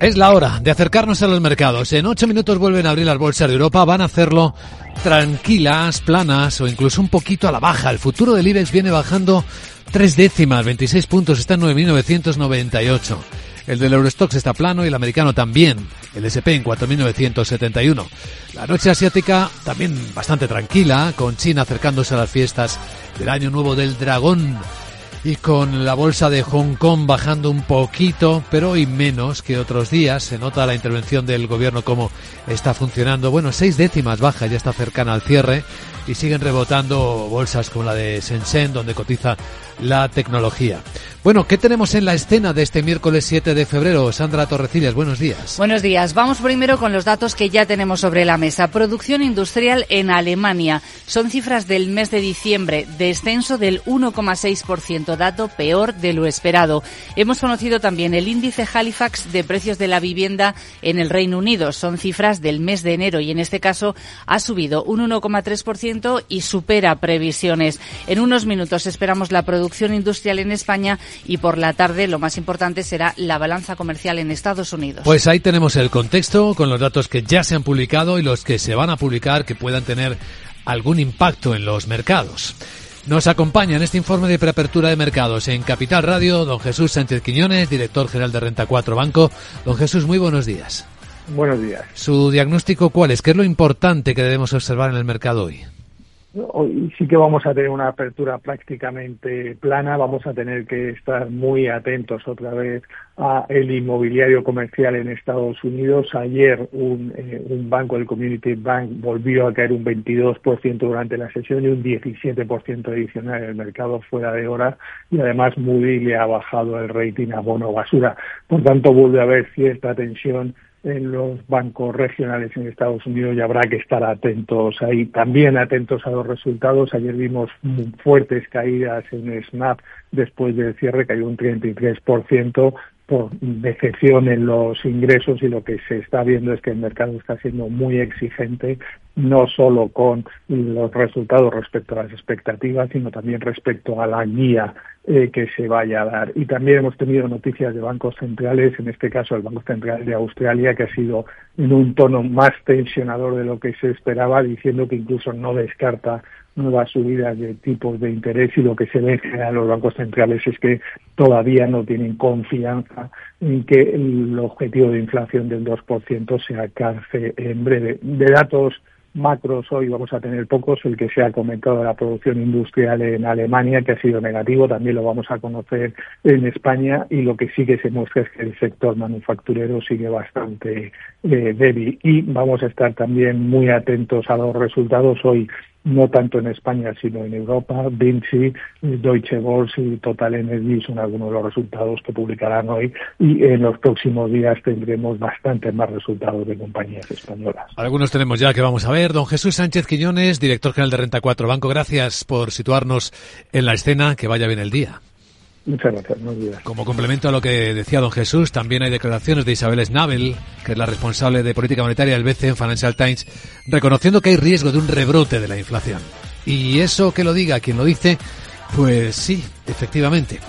Es la hora de acercarnos a los mercados. En ocho minutos vuelven a abrir las bolsas de Europa. Van a hacerlo tranquilas, planas o incluso un poquito a la baja. El futuro del IBEX viene bajando tres décimas, 26 puntos, está en 9.998. El del Eurostox está plano y el americano también. El SP en 4.971. La noche asiática también bastante tranquila, con China acercándose a las fiestas del Año Nuevo del Dragón y con la bolsa de Hong Kong bajando un poquito, pero hoy menos que otros días. Se nota la intervención del gobierno cómo está funcionando. Bueno, seis décimas baja, ya está cercana al cierre y siguen rebotando bolsas como la de Shenzhen, donde cotiza la tecnología. Bueno, ¿qué tenemos en la escena de este miércoles 7 de febrero? Sandra Torrecillas, buenos días. Buenos días. Vamos primero con los datos que ya tenemos sobre la mesa. Producción industrial en Alemania. Son cifras del mes de diciembre, descenso del 1,6%, dato peor de lo esperado. Hemos conocido también el índice Halifax de precios de la vivienda en el Reino Unido. Son cifras del mes de enero y en este caso ha subido un 1,3% y supera previsiones. En unos minutos esperamos la producción industrial en España y por la tarde lo más importante será la balanza comercial en Estados Unidos. Pues ahí tenemos el contexto con los datos que ya se han publicado y los que se van a publicar que puedan tener algún impacto en los mercados. Nos acompaña en este informe de preapertura de mercados en Capital Radio don Jesús Sánchez Quiñones, director general de Renta 4 Banco. Don Jesús, muy buenos días. Buenos días. ¿Su diagnóstico cuál es? ¿Qué es lo importante que debemos observar en el mercado hoy? Hoy sí que vamos a tener una apertura prácticamente plana, vamos a tener que estar muy atentos otra vez a el inmobiliario comercial en Estados Unidos. Ayer un, eh, un banco, el Community Bank, volvió a caer un 22% durante la sesión y un 17% adicional en el mercado fuera de hora y además Moody le ha bajado el rating a bono basura. Por tanto, vuelve a haber cierta tensión en los bancos regionales en Estados Unidos y habrá que estar atentos ahí. También atentos a los resultados. Ayer vimos fuertes caídas en Snap después del cierre, cayó un 33% por decepción en los ingresos y lo que se está viendo es que el mercado está siendo muy exigente no solo con los resultados respecto a las expectativas, sino también respecto a la guía eh, que se vaya a dar. Y también hemos tenido noticias de bancos centrales, en este caso el Banco Central de Australia, que ha sido en un tono más tensionador de lo que se esperaba, diciendo que incluso no descarta nuevas subidas de tipos de interés y lo que se ve en general los bancos centrales es que todavía no tienen confianza en que el objetivo de inflación del 2% se alcance en breve. De datos macros hoy vamos a tener pocos, el que se ha comentado de la producción industrial en Alemania, que ha sido negativo, también lo vamos a conocer en España. Y lo que sí que se muestra es que el sector manufacturero sigue bastante eh, débil. Y vamos a estar también muy atentos a los resultados. Hoy no tanto en España sino en Europa. Vinci, Deutsche Börse y Total Energy son algunos de los resultados que publicarán hoy y en los próximos días tendremos bastante más resultados de compañías españolas. Algunos tenemos ya que vamos a ver. Don Jesús Sánchez Quiñones, director general de Renta 4 Banco, gracias por situarnos en la escena. Que vaya bien el día. Muchas gracias, Como complemento a lo que decía don Jesús, también hay declaraciones de Isabel Snabel, que es la responsable de política monetaria del BCE en Financial Times, reconociendo que hay riesgo de un rebrote de la inflación. Y eso que lo diga quien lo dice, pues sí, efectivamente.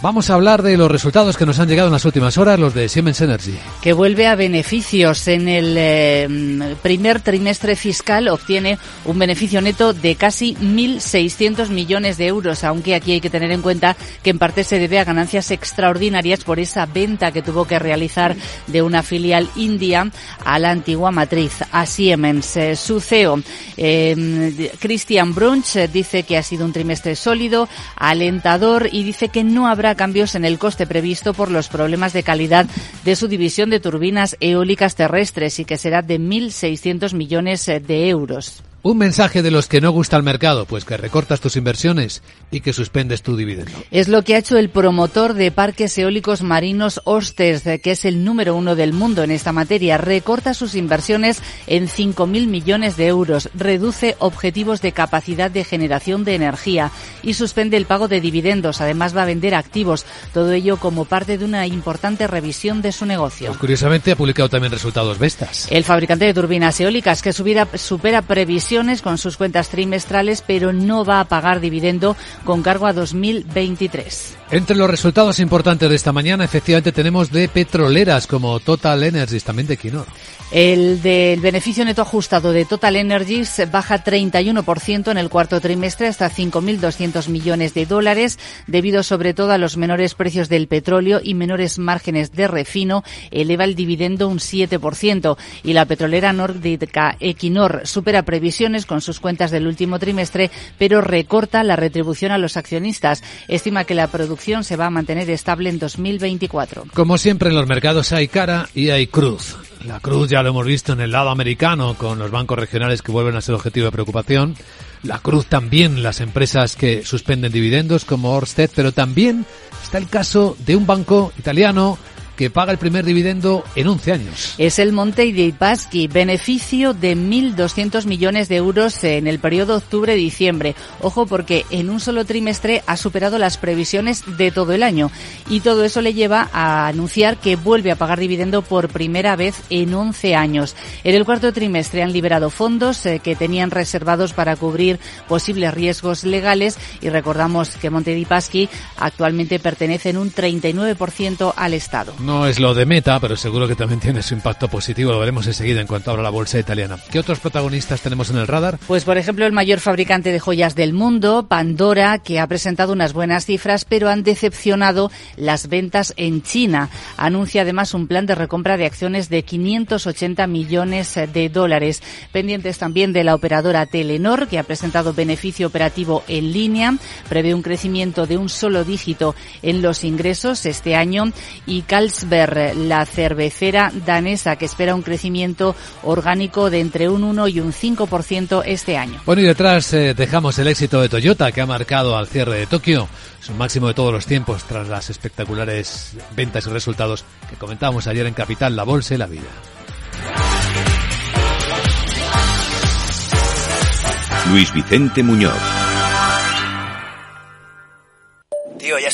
Vamos a hablar de los resultados que nos han llegado en las últimas horas, los de Siemens Energy. Que vuelve a beneficios. En el eh, primer trimestre fiscal obtiene un beneficio neto de casi 1.600 millones de euros, aunque aquí hay que tener en cuenta que en parte se debe a ganancias extraordinarias por esa venta que tuvo que realizar de una filial india a la antigua matriz, a Siemens. Eh, su CEO, eh, Christian Brunch, dice que ha sido un trimestre sólido, alentador y dice que no habrá cambios en el coste previsto por los problemas de calidad de su división de turbinas eólicas terrestres y que será de 1.600 millones de euros. Un mensaje de los que no gusta el mercado, pues que recortas tus inversiones y que suspendes tu dividendo. Es lo que ha hecho el promotor de parques eólicos marinos Osters, que es el número uno del mundo en esta materia. Recorta sus inversiones en 5.000 millones de euros, reduce objetivos de capacidad de generación de energía y suspende el pago de dividendos. Además va a vender activos, todo ello como parte de una importante revisión de su negocio. Pues curiosamente ha publicado también resultados Vestas. El fabricante de turbinas eólicas que supera previsiones con sus cuentas trimestrales, pero no va a pagar dividendo con cargo a 2023. Entre los resultados importantes de esta mañana, efectivamente tenemos de petroleras como Total Energies, también de Quinor. El del beneficio neto ajustado de Total Energies baja 31% en el cuarto trimestre hasta 5.200 millones de dólares, debido sobre todo a los menores precios del petróleo y menores márgenes de refino, eleva el dividendo un 7%. Y la petrolera nórdica Equinor supera previsiones con sus cuentas del último trimestre, pero recorta la retribución a los accionistas. Estima que la producción se va a mantener estable en 2024. Como siempre en los mercados hay cara y hay cruz. La cruz ya lo hemos visto en el lado americano con los bancos regionales que vuelven a ser objetivo de preocupación. La cruz también las empresas que suspenden dividendos como Orsted, pero también está el caso de un banco italiano que paga el primer dividendo en 11 años. Es el Monte dei Paschi, beneficio de 1.200 millones de euros en el periodo octubre-diciembre. Ojo porque en un solo trimestre ha superado las previsiones de todo el año y todo eso le lleva a anunciar que vuelve a pagar dividendo por primera vez en 11 años. En el cuarto trimestre han liberado fondos eh, que tenían reservados para cubrir posibles riesgos legales y recordamos que Monte dei Paschi actualmente pertenece en un 39% al Estado. No es lo de Meta, pero seguro que también tiene su impacto positivo. Lo veremos enseguida en cuanto abra la bolsa italiana. ¿Qué otros protagonistas tenemos en el radar? Pues, por ejemplo, el mayor fabricante de joyas del mundo, Pandora, que ha presentado unas buenas cifras, pero han decepcionado las ventas en China. Anuncia además un plan de recompra de acciones de 580 millones de dólares. Pendientes también de la operadora Telenor, que ha presentado beneficio operativo en línea. Prevé un crecimiento de un solo dígito en los ingresos este año. Y Cal ver la cervecera danesa, que espera un crecimiento orgánico de entre un 1 y un 5% este año. Bueno, y detrás eh, dejamos el éxito de Toyota, que ha marcado al cierre de Tokio su máximo de todos los tiempos tras las espectaculares ventas y resultados que comentábamos ayer en Capital, la Bolsa y la Vida. Luis Vicente Muñoz.